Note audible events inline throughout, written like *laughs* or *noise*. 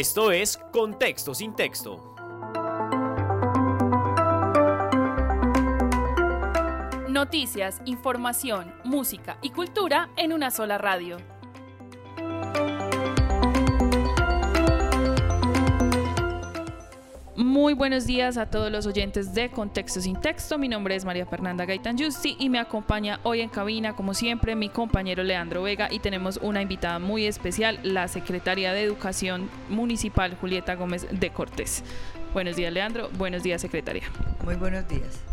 Esto es Contexto sin texto. Noticias, información, música y cultura en una sola radio. Muy buenos días a todos los oyentes de Contexto sin Texto. Mi nombre es María Fernanda Gaitán Justi y me acompaña hoy en cabina, como siempre, mi compañero Leandro Vega y tenemos una invitada muy especial, la secretaria de Educación Municipal Julieta Gómez de Cortés. Buenos días, Leandro. Buenos días, secretaria. Muy buenos días.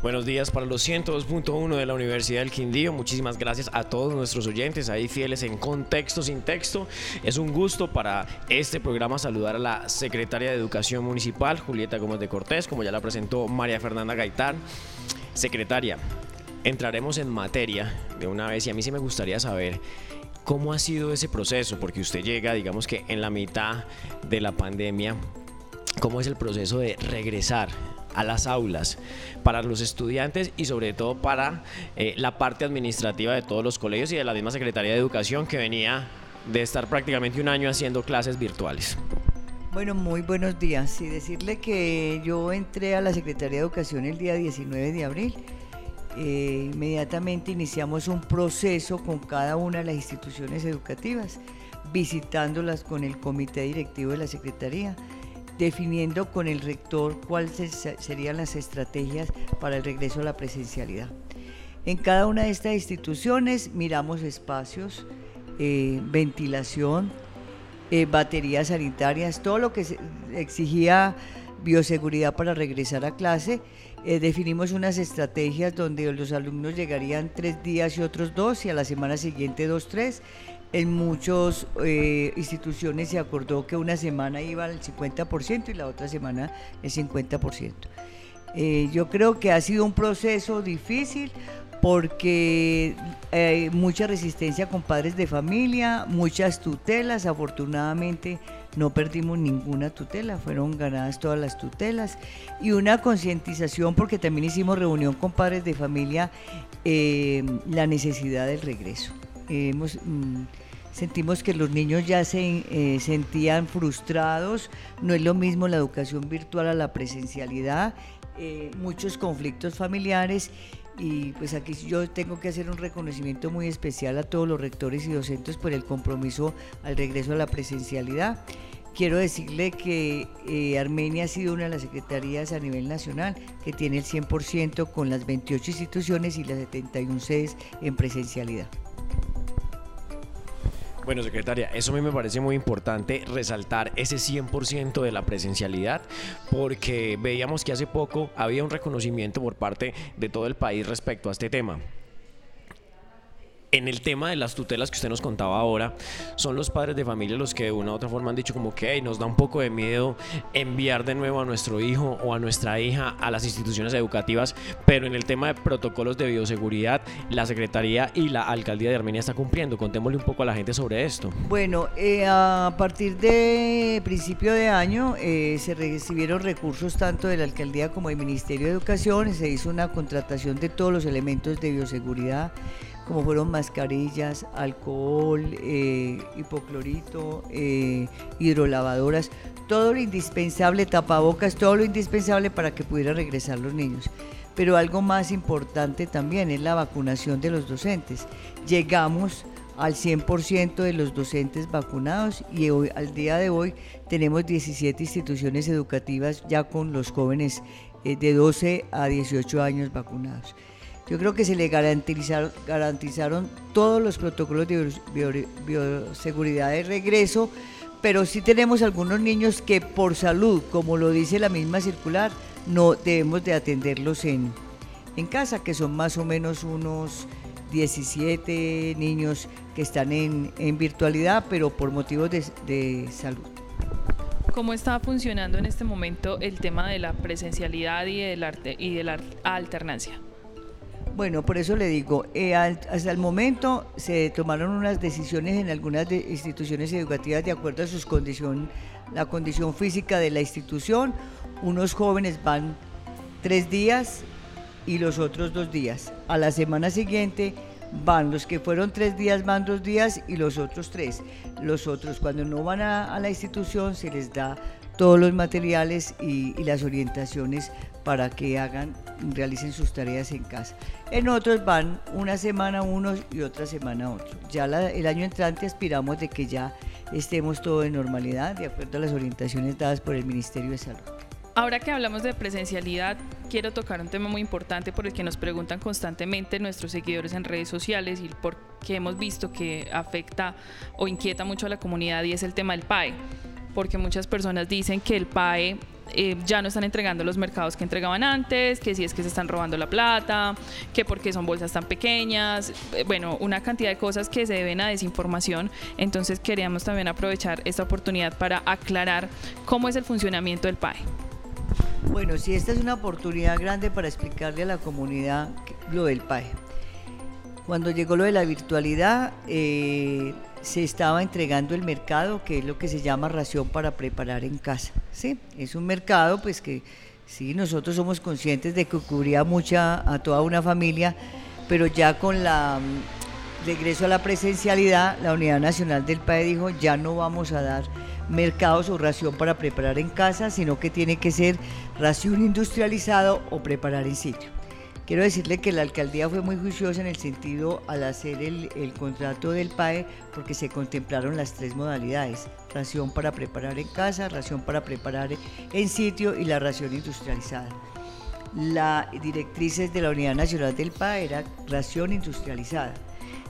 Buenos días para los 102.1 de la Universidad del Quindío. Muchísimas gracias a todos nuestros oyentes ahí fieles en Contexto sin Texto. Es un gusto para este programa saludar a la secretaria de Educación Municipal, Julieta Gómez de Cortés, como ya la presentó María Fernanda Gaitán. Secretaria, entraremos en materia de una vez y a mí sí me gustaría saber cómo ha sido ese proceso, porque usted llega, digamos que en la mitad de la pandemia, ¿cómo es el proceso de regresar a las aulas para los estudiantes y sobre todo para eh, la parte administrativa de todos los colegios y de la misma Secretaría de Educación que venía de estar prácticamente un año haciendo clases virtuales. Bueno, muy buenos días. Y decirle que yo entré a la Secretaría de Educación el día 19 de abril. Eh, inmediatamente iniciamos un proceso con cada una de las instituciones educativas, visitándolas con el comité directivo de la Secretaría definiendo con el rector cuáles serían las estrategias para el regreso a la presencialidad. En cada una de estas instituciones miramos espacios, eh, ventilación, eh, baterías sanitarias, todo lo que exigía bioseguridad para regresar a clase. Eh, definimos unas estrategias donde los alumnos llegarían tres días y otros dos y a la semana siguiente dos, tres en muchas eh, instituciones se acordó que una semana iba al 50% y la otra semana el 50%. Eh, yo creo que ha sido un proceso difícil porque hay mucha resistencia con padres de familia, muchas tutelas, afortunadamente no perdimos ninguna tutela, fueron ganadas todas las tutelas y una concientización porque también hicimos reunión con padres de familia, eh, la necesidad del regreso. Hemos, mm, sentimos que los niños ya se eh, sentían frustrados, no es lo mismo la educación virtual a la presencialidad, eh, muchos conflictos familiares y pues aquí yo tengo que hacer un reconocimiento muy especial a todos los rectores y docentes por el compromiso al regreso a la presencialidad. Quiero decirle que eh, Armenia ha sido una de las secretarías a nivel nacional que tiene el 100% con las 28 instituciones y las 71 sedes en presencialidad. Bueno, secretaria, eso a mí me parece muy importante resaltar ese 100% de la presencialidad, porque veíamos que hace poco había un reconocimiento por parte de todo el país respecto a este tema. En el tema de las tutelas que usted nos contaba ahora, son los padres de familia los que de una u otra forma han dicho como que nos da un poco de miedo enviar de nuevo a nuestro hijo o a nuestra hija a las instituciones educativas, pero en el tema de protocolos de bioseguridad, la Secretaría y la Alcaldía de Armenia está cumpliendo. Contémosle un poco a la gente sobre esto. Bueno, eh, a partir de principio de año eh, se recibieron recursos tanto de la Alcaldía como del Ministerio de Educación, se hizo una contratación de todos los elementos de bioseguridad como fueron mascarillas, alcohol, eh, hipoclorito, eh, hidrolavadoras, todo lo indispensable, tapabocas, todo lo indispensable para que pudieran regresar los niños. Pero algo más importante también es la vacunación de los docentes. Llegamos al 100% de los docentes vacunados y hoy, al día de hoy tenemos 17 instituciones educativas ya con los jóvenes eh, de 12 a 18 años vacunados. Yo creo que se le garantizaron, todos los protocolos de bioseguridad de regreso, pero sí tenemos algunos niños que por salud, como lo dice la misma circular, no debemos de atenderlos en, en casa, que son más o menos unos 17 niños que están en, en virtualidad, pero por motivos de, de salud. ¿Cómo está funcionando en este momento el tema de la presencialidad y del arte y de la alternancia? Bueno, por eso le digo, eh, hasta el momento se tomaron unas decisiones en algunas instituciones educativas de acuerdo a sus condición, la condición física de la institución. Unos jóvenes van tres días y los otros dos días. A la semana siguiente van los que fueron tres días, van dos días y los otros tres. Los otros, cuando no van a, la institución, se les da todos los materiales y, las orientaciones para que hagan, realicen sus tareas en casa. En otros van una semana unos y otra semana otros. Ya el año entrante aspiramos de que ya estemos todo en normalidad, de acuerdo a las orientaciones dadas por el Ministerio de Salud. Ahora que hablamos de presencialidad, quiero tocar un tema muy importante por el que nos preguntan constantemente nuestros seguidores en redes sociales y porque hemos visto que afecta o inquieta mucho a la comunidad y es el tema del PAE. Porque muchas personas dicen que el PAE eh, ya no están entregando los mercados que entregaban antes, que si es que se están robando la plata, que porque son bolsas tan pequeñas, eh, bueno, una cantidad de cosas que se deben a desinformación. Entonces queríamos también aprovechar esta oportunidad para aclarar cómo es el funcionamiento del PAE. Bueno, sí, esta es una oportunidad grande para explicarle a la comunidad lo del PAE. Cuando llegó lo de la virtualidad, eh, se estaba entregando el mercado, que es lo que se llama ración para preparar en casa. ¿sí? Es un mercado pues que sí, nosotros somos conscientes de que cubría mucha a toda una familia, pero ya con la mm, regreso a la presencialidad, la Unidad Nacional del PAE dijo, ya no vamos a dar mercados o ración para preparar en casa, sino que tiene que ser ración industrializado o preparar en sitio. Quiero decirle que la alcaldía fue muy juiciosa en el sentido al hacer el, contrato del PAE porque se contemplaron las tres modalidades, ración para preparar en casa, ración para preparar en sitio y la ración industrializada. La directrices de la Unidad Nacional del PAE era ración industrializada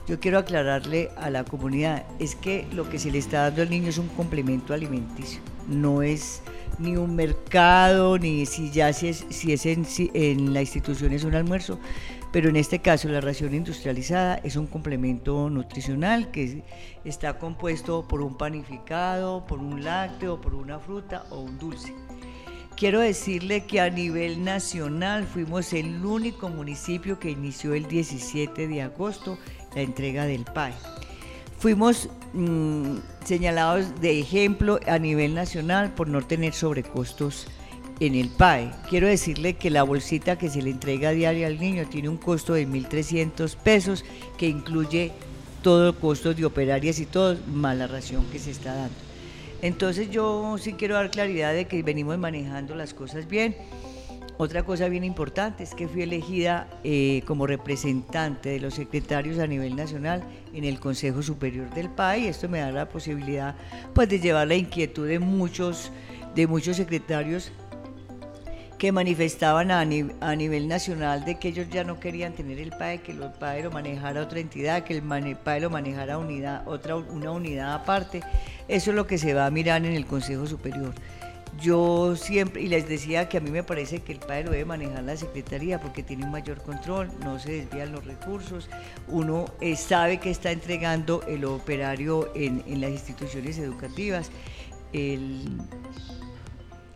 yo quiero aclararle a la comunidad, es que lo que se le está dando al niño es un complemento alimenticio, no es ni un mercado, ni si ya si es, si es en, en la institución es un almuerzo, pero en este caso la ración industrializada es un complemento nutricional que está compuesto por un panificado, por un lácteo, por una fruta o un dulce. Quiero decirle que a nivel nacional fuimos el único municipio que inició el 17 de agosto la entrega del PAE. Fuimos mm, señalados de ejemplo a nivel nacional por no tener sobrecostos en el PAE. Quiero decirle que la bolsita que se le entrega a diario al niño tiene un costo de 1.300 pesos que incluye todo costos de operarias y todo, más la ración que se está dando. Entonces yo sí quiero dar claridad de que venimos manejando las cosas bien. Otra cosa bien importante es que fui elegida eh, como representante de los secretarios a nivel nacional en el Consejo Superior del PAI. Esto me da la posibilidad pues, de llevar la inquietud de muchos, de muchos secretarios que manifestaban a, nivel nacional de que ellos ya no querían tener el PAE, que el PAE lo manejara otra entidad, que el PAE lo manejara otra, una unidad aparte. Eso es lo que se va a mirar en el Consejo Superior. Yo siempre, y les decía que a mí me parece que el padre lo debe manejar la Secretaría porque tiene un mayor control, no se desvían los recursos, uno eh, sabe que está entregando el operario en, las instituciones educativas.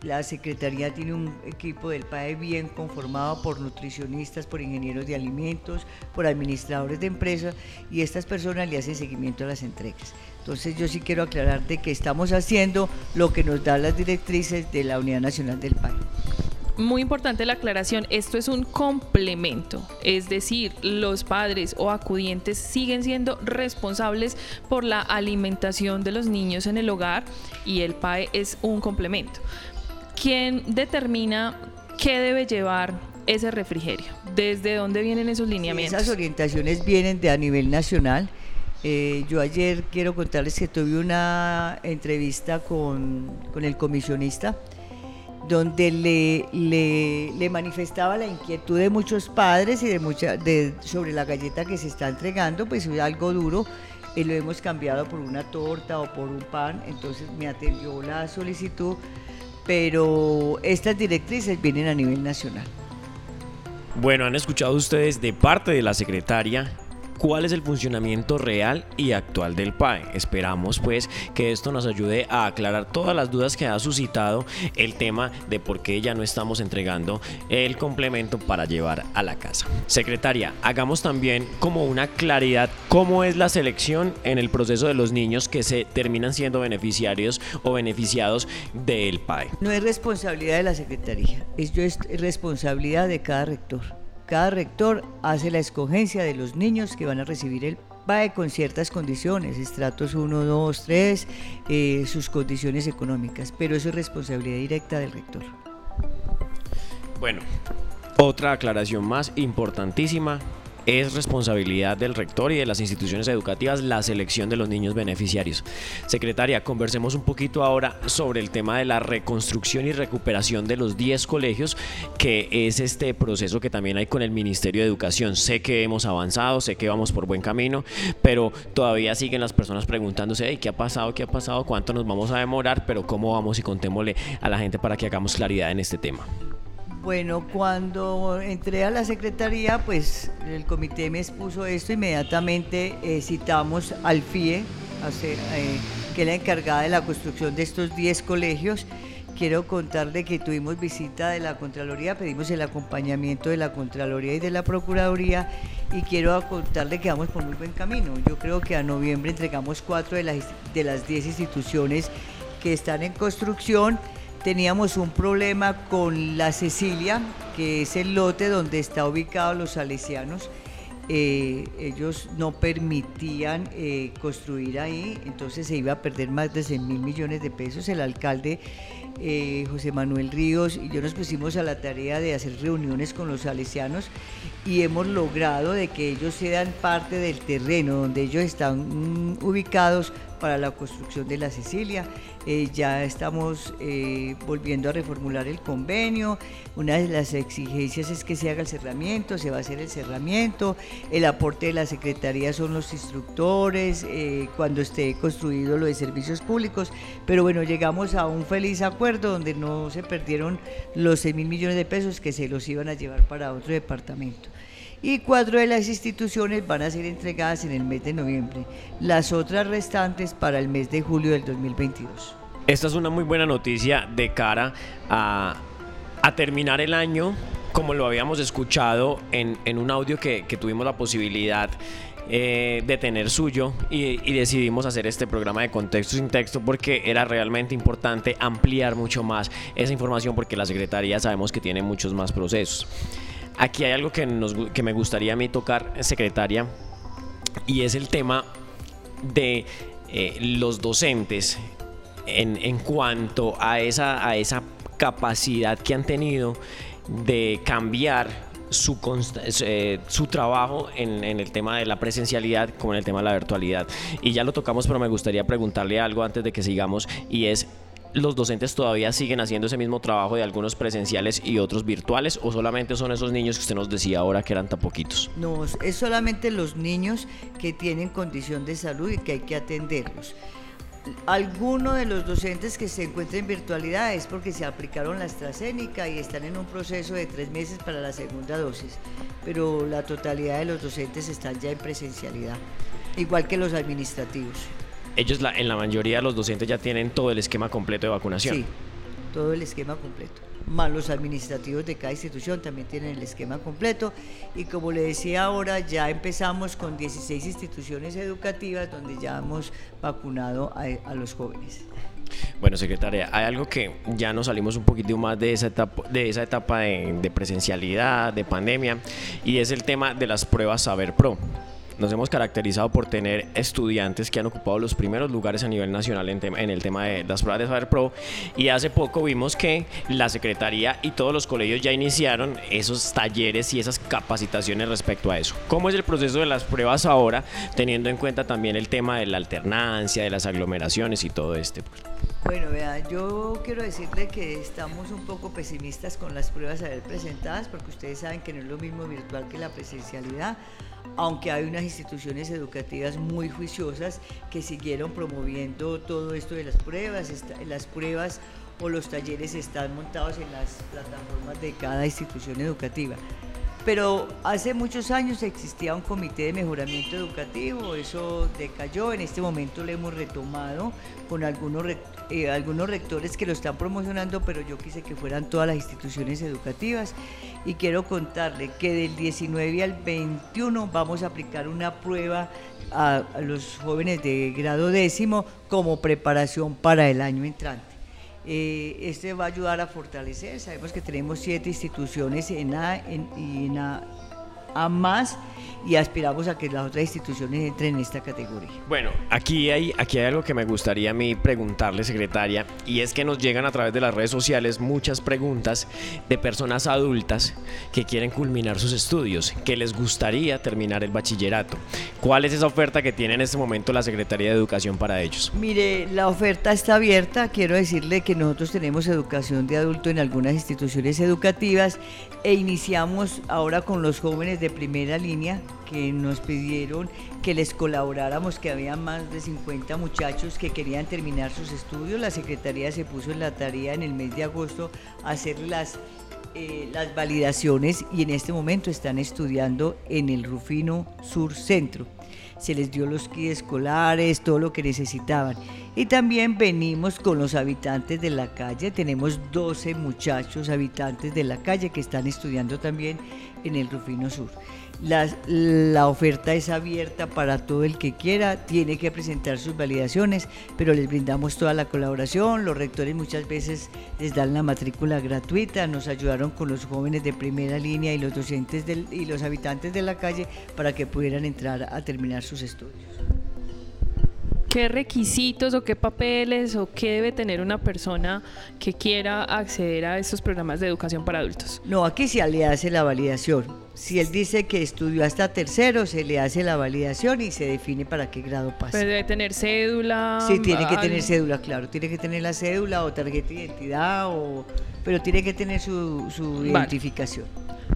la Secretaría tiene un equipo del PAE bien conformado por nutricionistas, por ingenieros de alimentos, por administradores de empresas y estas personas le hacen seguimiento a las entregas. Entonces yo sí quiero aclarar de que estamos haciendo lo que nos dan las directrices de la Unidad Nacional del País. Muy importante la aclaración, esto es un complemento, es decir, los padres o acudientes siguen siendo responsables por la alimentación de los niños en el hogar y el PAE es un complemento. ¿Quién determina qué debe llevar ese refrigerio? ¿Desde dónde vienen esos lineamientos? esas orientaciones vienen de a nivel nacional eh, yo ayer quiero contarles que tuve una entrevista con, el comisionista donde le, le, manifestaba la inquietud de muchos padres y de mucha, sobre la galleta que se está entregando, pues es algo duro, y lo hemos cambiado por una torta o por un pan, entonces me atendió la solicitud, pero estas directrices vienen a nivel nacional. Bueno, han escuchado ustedes de parte de la secretaria cuál es el funcionamiento real y actual del PAE. Esperamos pues que esto nos ayude a aclarar todas las dudas que ha suscitado el tema de por qué ya no estamos entregando el complemento para llevar a la casa. Secretaria, hagamos también como una claridad cómo es la selección en el proceso de los niños que se terminan siendo beneficiarios o beneficiados del PAE. No es responsabilidad de la Secretaría, es responsabilidad de cada rector cada rector hace la escogencia de los niños que van a recibir el PAE con ciertas condiciones, estratos 1, 2, 3, sus condiciones económicas, pero eso es responsabilidad directa del rector. Bueno, otra aclaración más importantísima es responsabilidad del rector y de las instituciones educativas la selección de los niños beneficiarios. Secretaria, conversemos un poquito ahora sobre el tema de la reconstrucción y recuperación de los 10 colegios, que es este proceso que también hay con el Ministerio de Educación. Sé que hemos avanzado, sé que vamos por buen camino, pero todavía siguen las personas preguntándose, ¿qué ha pasado? ¿Qué ha pasado? ¿Cuánto nos vamos a demorar? Pero ¿cómo vamos? Y contémosle a la gente para que hagamos claridad en este tema. Bueno, cuando entré a la secretaría, pues el comité me expuso esto, inmediatamente eh, citamos al FIE, eh, que es la encargada de la construcción de estos 10 colegios. Quiero contarle que tuvimos visita de la Contraloría, pedimos el acompañamiento de la Contraloría y de la Procuraduría y quiero contarle que vamos por muy buen camino. Yo creo que a noviembre entregamos cuatro de las, de las 10 instituciones que están en construcción teníamos un problema con la Cecilia, que es el lote donde está ubicado los salesianos. Eh, ellos no permitían eh, construir ahí, entonces se iba a perder más de 100 mil millones de pesos. El alcalde eh, José Manuel Ríos y yo nos pusimos a la tarea de hacer reuniones con los salesianos y hemos logrado de que ellos sean parte del terreno donde ellos están mm, ubicados para la construcción de la Sicilia. Eh, ya estamos eh, volviendo a reformular el convenio. Una de las exigencias es que se haga el cerramiento, se va a hacer el cerramiento. El aporte de la Secretaría son los instructores, eh, cuando esté construido lo de servicios públicos. Pero bueno, llegamos a un feliz acuerdo donde no se perdieron los 6 mil millones de pesos que se los iban a llevar para otro departamento y cuatro de las instituciones van a ser entregadas en el mes de noviembre, las otras restantes para el mes de julio del 2022. Esta es una muy buena noticia de cara a, terminar el año, como lo habíamos escuchado en, un audio que, tuvimos la posibilidad eh, de tener suyo y, y, decidimos hacer este programa de contexto sin texto porque era realmente importante ampliar mucho más esa información porque la Secretaría sabemos que tiene muchos más procesos. Aquí hay algo que, me gustaría a mí tocar, secretaria, y es el tema de eh, los docentes en, cuanto a esa, a esa capacidad que han tenido de cambiar su, eh, su trabajo en, en, el tema de la presencialidad como en el tema de la virtualidad. Y ya lo tocamos, pero me gustaría preguntarle algo antes de que sigamos y es los docentes todavía siguen haciendo ese mismo trabajo de algunos presenciales y otros virtuales o solamente son esos niños que usted nos decía ahora que eran tan poquitos? No, es solamente los niños que tienen condición de salud y que hay que atenderlos. Alguno de los docentes que se encuentran en virtualidad es porque se aplicaron la AstraZeneca y están en un proceso de tres meses para la segunda dosis, pero la totalidad de los docentes están ya en presencialidad, igual que los administrativos ellos la, en la mayoría de los docentes ya tienen todo el esquema completo de vacunación. Sí, todo el esquema completo. Más los administrativos de cada institución también tienen el esquema completo. Y como le decía ahora, ya empezamos con 16 instituciones educativas donde ya hemos vacunado a, los jóvenes. Bueno, secretaria, hay algo que ya nos salimos un poquito más de esa etapa, de, esa etapa de, de presencialidad, de pandemia, y es el tema de las pruebas Saber Pro nos hemos caracterizado por tener estudiantes que han ocupado los primeros lugares a nivel nacional en, el tema de las pruebas de Saber Pro y hace poco vimos que la Secretaría y todos los colegios ya iniciaron esos talleres y esas capacitaciones respecto a eso. ¿Cómo es el proceso de las pruebas ahora, teniendo en cuenta también el tema de la alternancia, de las aglomeraciones y todo este? Bueno, vea, yo quiero decirle que estamos un poco pesimistas con las pruebas a ver presentadas porque ustedes saben que no es lo mismo virtual que la presencialidad aunque hay unas instituciones educativas muy juiciosas que siguieron promoviendo todo esto de las pruebas, las pruebas o los talleres están montados en las plataformas de cada institución educativa. Pero hace muchos años existía un comité de mejoramiento educativo, eso decayó, en este momento lo hemos retomado con algunos, eh, algunos rectores que lo están promocionando, pero yo quise que fueran todas las instituciones educativas y quiero contarle que del 19 al 21 vamos a aplicar una prueba a los jóvenes de grado décimo como preparación para el año entrante. Eh, este va a ayudar a fortalecer. Sabemos que tenemos siete instituciones en, en, a más y aspiramos a que las otras instituciones entren en esta categoría. Bueno, aquí hay, aquí hay algo que me gustaría a mí preguntarle, secretaria, y es que nos llegan a través de las redes sociales muchas preguntas de personas adultas que quieren culminar sus estudios, que les gustaría terminar el bachillerato. ¿Cuál es esa oferta que tiene en este momento la Secretaría de Educación para ellos? Mire, la oferta está abierta. Quiero decirle que nosotros tenemos educación de adulto en algunas instituciones educativas e iniciamos ahora con los jóvenes de primera línea que nos pidieron que les colaboráramos, que había más de 50 muchachos que querían terminar sus estudios. La Secretaría se puso en la tarea en el mes de agosto hacer las, eh, las validaciones y en este momento están estudiando en el Rufino Sur Centro. Se les dio los kits escolares, todo lo que necesitaban. Y también venimos con los habitantes de la calle. Tenemos 12 muchachos habitantes de la calle que están estudiando también en el Rufino Sur. La, la, oferta es abierta para todo el que quiera, tiene que presentar sus validaciones, pero les brindamos toda la colaboración. Los rectores muchas veces les dan la matrícula gratuita, nos ayudaron con los jóvenes de primera línea y los docentes del, y los habitantes de la calle para que pudieran entrar a terminar sus estudios. ¿Qué requisitos o qué papeles o qué debe tener una persona que quiera acceder a estos programas de educación para adultos? No, aquí se le hace la validación. Si él dice que estudió hasta tercero, se le hace la validación y se define para qué grado pasa. Pero debe tener cédula. Sí, tiene que tener cédula, claro. Tiene que tener la cédula o tarjeta de identidad, o, pero tiene que tener su, su Vale. identificación.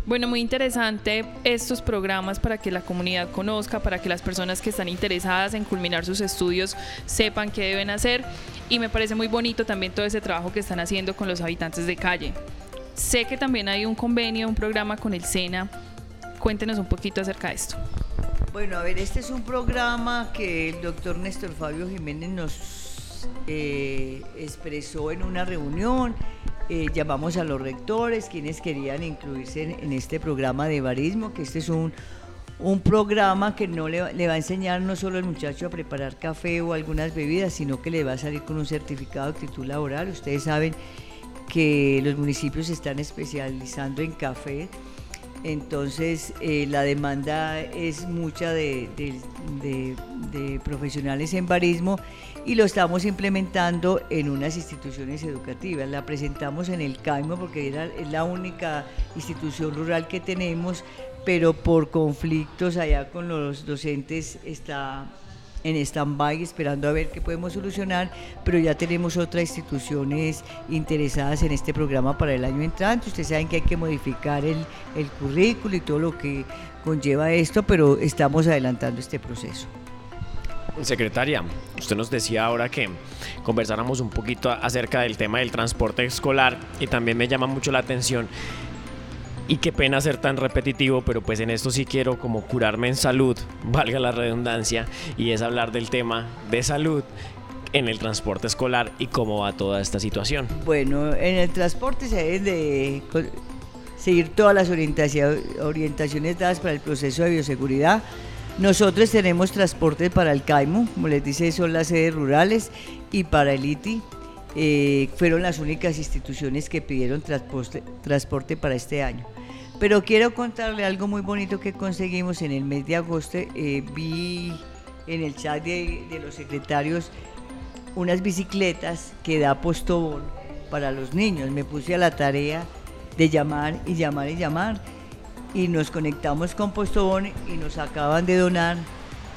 Bueno, muy interesante estos programas para que la comunidad conozca, para que las personas que están interesadas en culminar sus estudios sepan qué deben hacer. Y me parece muy bonito también todo ese trabajo que están haciendo con los habitantes de calle. Sé que también hay un convenio, un programa con el SENA. Cuéntenos un poquito acerca de esto. Bueno, a ver, este es un programa que el doctor Néstor Fabio Jiménez nos eh, expresó en una reunión. Eh, llamamos a los rectores, quienes querían incluirse en, este programa de barismo, que este es un, un programa que no le, le va a enseñar no solo al muchacho a preparar café o algunas bebidas, sino que le va a salir con un certificado de actitud laboral. Ustedes saben que los municipios se están especializando en café, entonces eh, la demanda es mucha de, profesionales en barismo y lo estamos implementando en unas instituciones educativas. La presentamos en el CAIMO porque era, es la única institución rural que tenemos, pero por conflictos allá con los docentes está en stand-by esperando a ver qué podemos solucionar, pero ya tenemos otras instituciones interesadas en este programa para el año entrante. Ustedes saben que hay que modificar el, el currículo y todo lo que conlleva esto, pero estamos adelantando este proceso. Secretaria, usted nos decía ahora que conversáramos un poquito acerca del tema del transporte escolar y también me llama mucho la atención y qué pena ser tan repetitivo, pero pues en esto sí quiero como curarme en salud, *laughs* valga la redundancia, y es hablar del tema de salud en el transporte escolar y cómo va toda esta situación. Bueno, en el transporte se deben de seguir todas las orientaciones dadas para el proceso de bioseguridad. Nosotros tenemos transporte para el CAIMO, como les dice, son las sedes rurales, y para el ITI. eh, fueron las únicas instituciones que pidieron transporte para este año. Pero quiero contarle algo muy bonito que conseguimos en el mes de agosto. eh, vi en el chat de, los secretarios unas bicicletas que da Postobón para los niños. Me puse a la tarea de llamar y llamar y llamar y nos conectamos con Postobón y nos acaban de donar,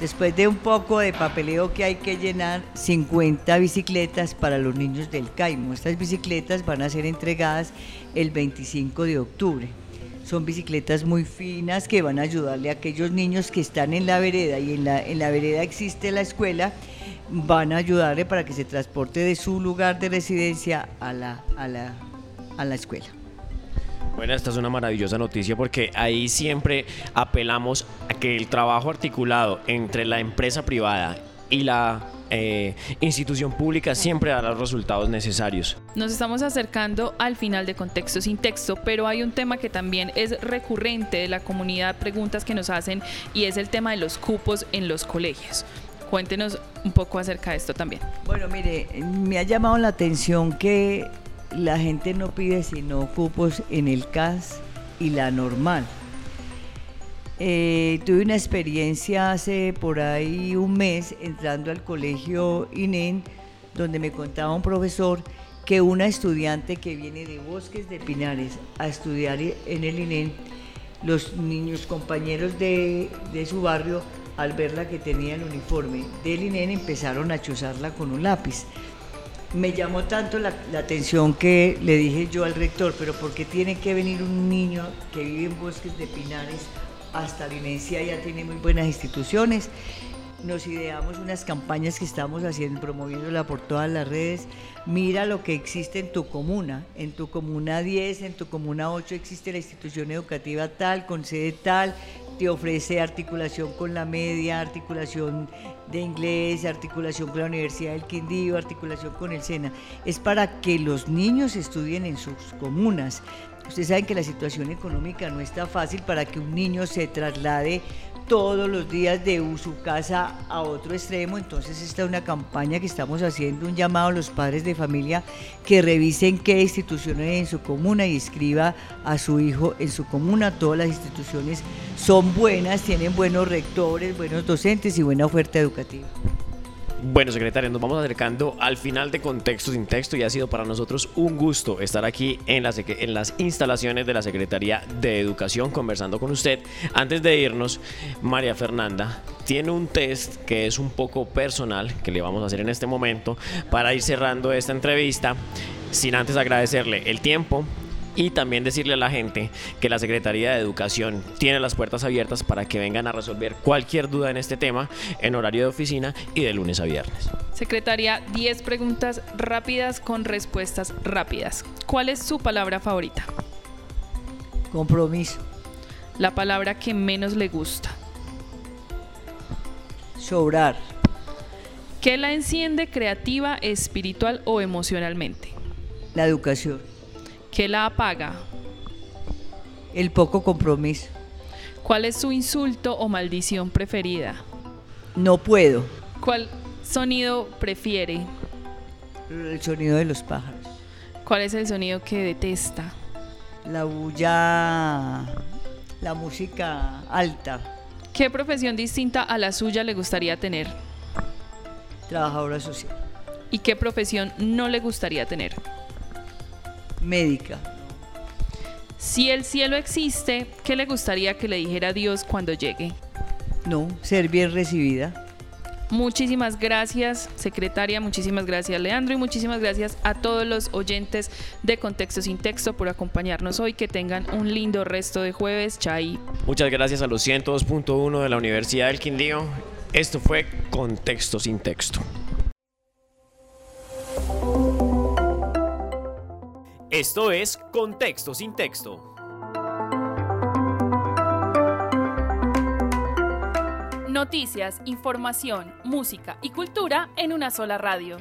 después de un poco de papeleo que hay que llenar, 50 bicicletas para los niños del Caimo. Estas bicicletas van a ser entregadas el 25 de octubre. Son bicicletas muy finas que van a ayudarle a aquellos niños que están en la vereda y en la, en la vereda existe la escuela, van a ayudarle para que se transporte de su lugar de residencia a la, a la, a la escuela. Bueno, esta es una maravillosa noticia porque ahí siempre apelamos a que el trabajo articulado entre la empresa privada y la eh, institución pública siempre dará los resultados necesarios. Nos estamos acercando al final de Contexto sin Texto, pero hay un tema que también es recurrente de la comunidad, preguntas que nos hacen, y es el tema de los cupos en los colegios. Cuéntenos un poco acerca de esto también. Bueno, mire, me ha llamado la atención que la gente no pide sino cupos en el CAS y la normal. Eh, tuve una experiencia hace por ahí un mes entrando al colegio INEN, donde me contaba un profesor que una estudiante que viene de Bosques de Pinares a estudiar en el INEN, los niños compañeros de, de su barrio, al verla que tenía el uniforme del INEN, empezaron a chuzarla con un lápiz. Me llamó tanto la, la, atención que le dije yo al rector, pero ¿por qué tiene que venir un niño que vive en Bosques de Pinares hasta la? Ya tiene muy buenas instituciones nos ideamos unas campañas que estamos haciendo, promoviéndola por todas las redes. Mira lo que existe en tu comuna. En tu comuna 10, en tu comuna 8 existe la institución educativa tal, con sede tal, te ofrece articulación con la media, articulación de inglés, articulación con la Universidad del Quindío, articulación con el SENA. Es para que los niños estudien en sus comunas. Ustedes saben que la situación económica no está fácil para que un niño se traslade todos los días de su casa a otro extremo. Entonces esta es una campaña que estamos haciendo, un llamado a los padres de familia que revisen qué instituciones en su comuna y escriba a su hijo en su comuna. Todas las instituciones son buenas, tienen buenos rectores, buenos docentes y buena oferta educativa. Bueno, secretaria, nos vamos acercando al final de Contexto sin Texto y ha sido para nosotros un gusto estar aquí en las, en las instalaciones de la Secretaría de Educación conversando con usted. Antes de irnos, María Fernanda tiene un test que es un poco personal que le vamos a hacer en este momento para ir cerrando esta entrevista sin antes agradecerle el tiempo, y también decirle a la gente que la Secretaría de Educación tiene las puertas abiertas para que vengan a resolver cualquier duda en este tema en horario de oficina y de lunes a viernes. Secretaria, 10 preguntas rápidas con respuestas rápidas. ¿Cuál es su palabra favorita? Compromiso. La palabra que menos le gusta. Sobrar. ¿Qué la enciende creativa, espiritual o emocionalmente? La educación. ¿Qué la apaga? El poco compromiso. ¿Cuál es su insulto o maldición preferida? No puedo. ¿Cuál sonido prefiere? El sonido de los pájaros. ¿Cuál es el sonido que detesta? La bulla, la música alta. ¿Qué profesión distinta a la suya le gustaría tener? Trabajadora social. ¿Y qué profesión no le gustaría tener? Médica. Si el cielo existe, ¿qué le gustaría que le dijera a Dios cuando llegue? No, ser bien recibida. Muchísimas gracias, secretaria, muchísimas gracias, Leandro, y muchísimas gracias a todos los oyentes de Contexto sin Texto por acompañarnos hoy. Que tengan un lindo resto de jueves. Chay. Muchas gracias a los 102.1 de la Universidad del Quindío. Esto fue Contexto sin Texto. Esto es Contexto sin texto. Noticias, información, música y cultura en una sola radio.